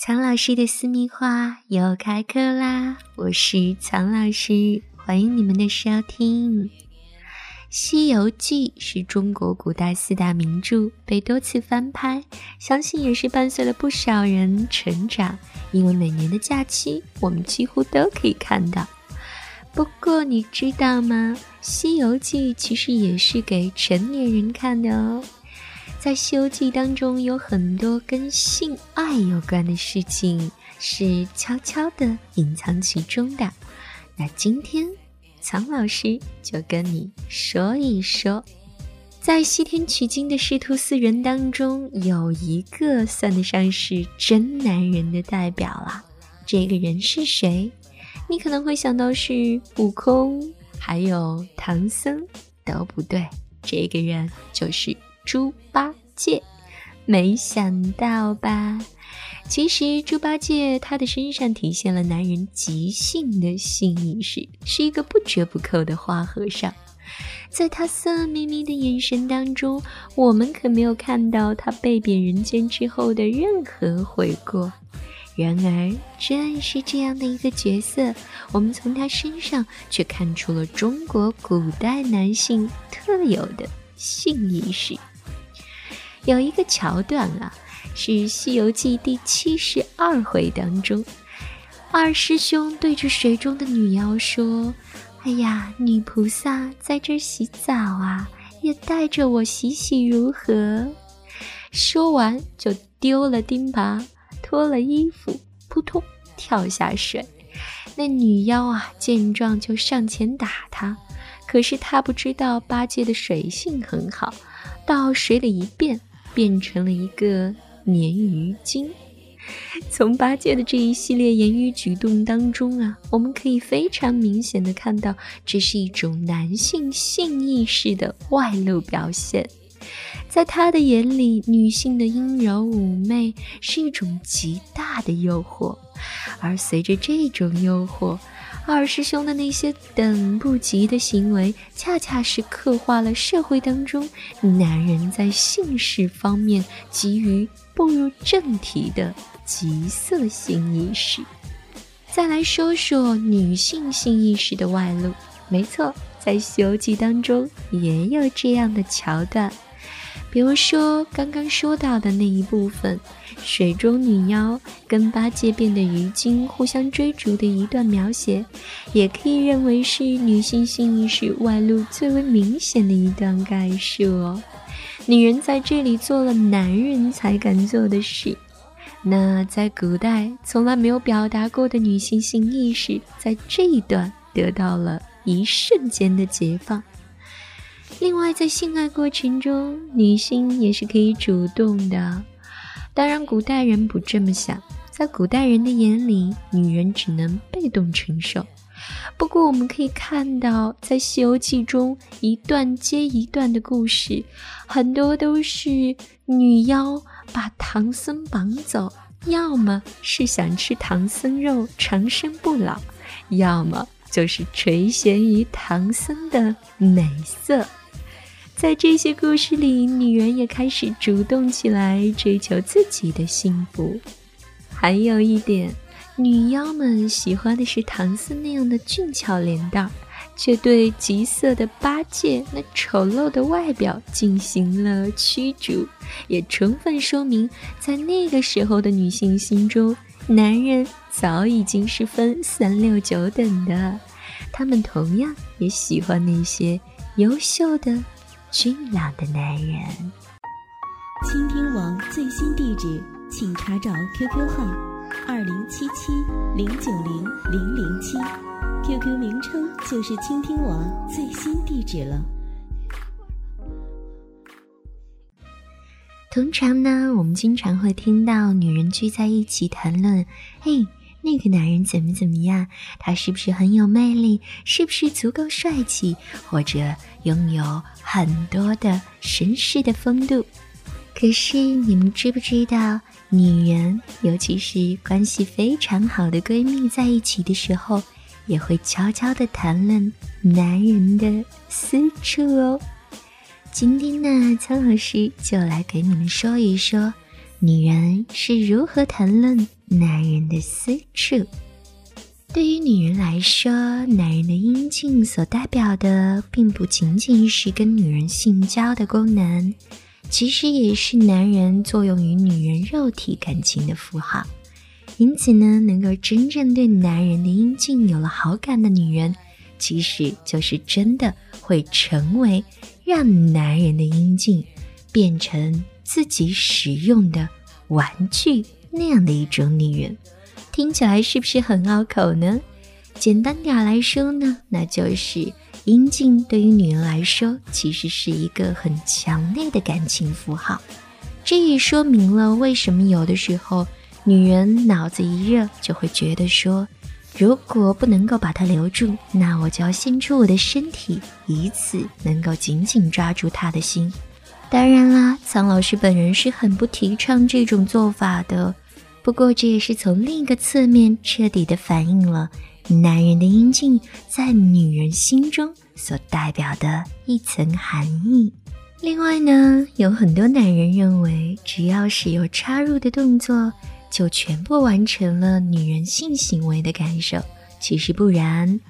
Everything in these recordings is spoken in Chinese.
藏老师的私密话又开课啦！我是藏老师，欢迎你们的收听。《西游记》是中国古代四大名著，被多次翻拍，相信也是伴随了不少人成长。因为每年的假期，我们几乎都可以看到。不过你知道吗？《西游记》其实也是给成年人看的哦。在《西游记》当中，有很多跟性爱有关的事情是悄悄的隐藏其中的。那今天，苍老师就跟你说一说，在西天取经的师徒四人当中，有一个算得上是真男人的代表了。这个人是谁？你可能会想到是悟空，还有唐僧，都不对。这个人就是。猪八戒，没想到吧？其实猪八戒他的身上体现了男人极性的性意识，是一个不折不扣的花和尚。在他色眯眯的眼神当中，我们可没有看到他被贬人间之后的任何悔过。然而，正是这样的一个角色，我们从他身上却看出了中国古代男性特有的性意识。有一个桥段啊，是《西游记》第七十二回当中，二师兄对着水中的女妖说：“哎呀，女菩萨在这洗澡啊，也带着我洗洗如何？”说完就丢了钉耙，脱了衣服，扑通跳下水。那女妖啊，见状就上前打他，可是他不知道八戒的水性很好，到水里一变。变成了一个鲶鱼精。从八戒的这一系列言语举动当中啊，我们可以非常明显的看到，这是一种男性性意识的外露表现。在他的眼里，女性的阴柔妩媚是一种极大的诱惑，而随着这种诱惑。二师兄的那些等不及的行为，恰恰是刻画了社会当中男人在性事方面急于步入正题的急色性意识。再来说说女性性意识的外露，没错，在《西游记》当中也有这样的桥段。比如说刚刚说到的那一部分，水中女妖跟八戒变的鱼精互相追逐的一段描写，也可以认为是女性性意识外露最为明显的一段概述哦。女人在这里做了男人才敢做的事，那在古代从来没有表达过的女性性意识，在这一段得到了一瞬间的解放。另外，在性爱过程中，女性也是可以主动的。当然，古代人不这么想，在古代人的眼里，女人只能被动承受。不过，我们可以看到，在《西游记》中，一段接一段的故事，很多都是女妖把唐僧绑走，要么是想吃唐僧肉长生不老，要么就是垂涎于唐僧的美色。在这些故事里，女人也开始主动起来，追求自己的幸福。还有一点，女妖们喜欢的是唐僧那样的俊俏脸蛋儿，却对极色的八戒那丑陋的外表进行了驱逐，也充分说明，在那个时候的女性心中，男人早已经是分三六九等的。他们同样也喜欢那些优秀的。俊朗的男人。倾听网最新地址，请查找 QQ 号二零七七零九零零零七，QQ 名称就是倾听网最新地址了。通常呢，我们经常会听到女人聚在一起谈论，嘿。那个男人怎么怎么样？他是不是很有魅力？是不是足够帅气？或者拥有很多的绅士的风度？可是你们知不知道，女人，尤其是关系非常好的闺蜜在一起的时候，也会悄悄的谈论男人的私处哦。今天呢，苍老师就来给你们说一说，女人是如何谈论。男人的私处。对于女人来说，男人的阴茎所代表的，并不仅仅是跟女人性交的功能，其实也是男人作用于女人肉体感情的符号。因此呢，能够真正对男人的阴茎有了好感的女人，其实就是真的会成为让男人的阴茎变成自己使用的玩具那样的一种女人。听起来是不是很拗口呢？简单点来说呢，那就是阴茎对于女人来说，其实是一个很强烈的感情符号。这也说明了为什么有的时候女人脑子一热就会觉得说，如果不能够把它留住，那我就要献出我的身体，以此能够紧紧抓住他的心。当然啦，苍老师本人是很不提倡这种做法的。不过，这也是从另一个侧面彻底的反映了男人的阴茎在女人心中所代表的一层含义。另外呢，有很多男人认为，只要是有插入的动作，就全部完成了女人性行为的感受。其实不然，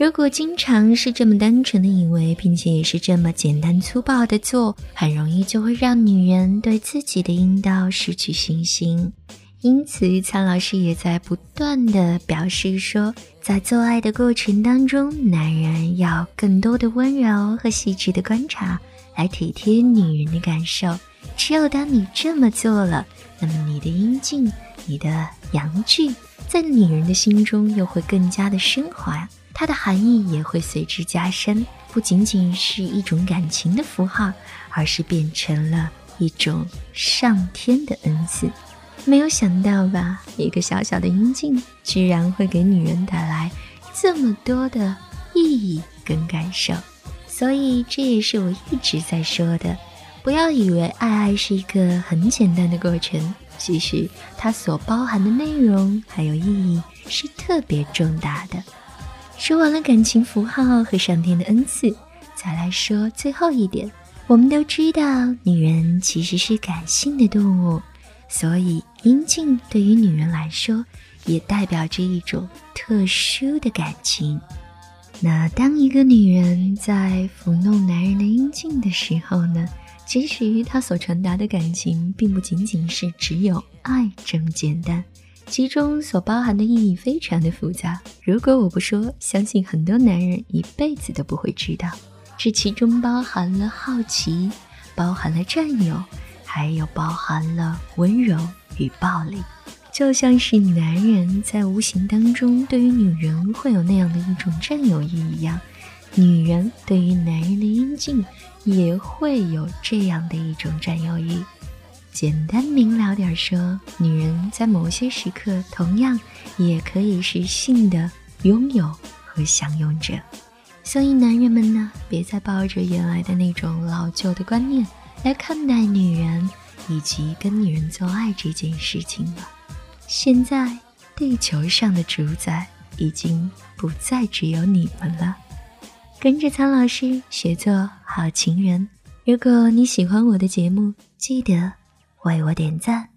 如果经常是这么单纯的以为，并且也是这么简单粗暴的做，很容易就会让女人对自己的阴道失去信心。因此，苍老师也在不断的表示说，在做爱的过程当中，男人要更多的温柔和细致的观察，来体贴女人的感受。只有当你这么做了，那么你的阴茎、你的阳具，在女人的心中又会更加的升华，它的含义也会随之加深，不仅仅是一种感情的符号，而是变成了一种上天的恩赐。没有想到吧，一个小小的阴茎，居然会给女人带来这么多的意义跟感受。所以这也是我一直在说的，不要以为爱爱是一个很简单的过程，其实它所包含的内容还有意义是特别重大的。说完了感情符号和上天的恩赐，再来说最后一点。我们都知道，女人其实是感性的动物。所以，阴茎对于女人来说，也代表着一种特殊的感情。那当一个女人在抚弄男人的阴茎的时候呢，其实她所传达的感情，并不仅仅是只有爱这么简单，其中所包含的意义非常的复杂。如果我不说，相信很多男人一辈子都不会知道，这其中包含了好奇，包含了占有。还有包含了温柔与暴力，就像是男人在无形当中对于女人会有那样的一种占有欲一样，女人对于男人的阴茎也会有这样的一种占有欲。简单明了点说，女人在某些时刻同样也可以是性的拥有和享用者。所以男人们呢，别再抱着原来的那种老旧的观念。来看待女人以及跟女人做爱这件事情了。现在地球上的主宰已经不再只有你们了。跟着苍老师学做好情人。如果你喜欢我的节目，记得为我点赞。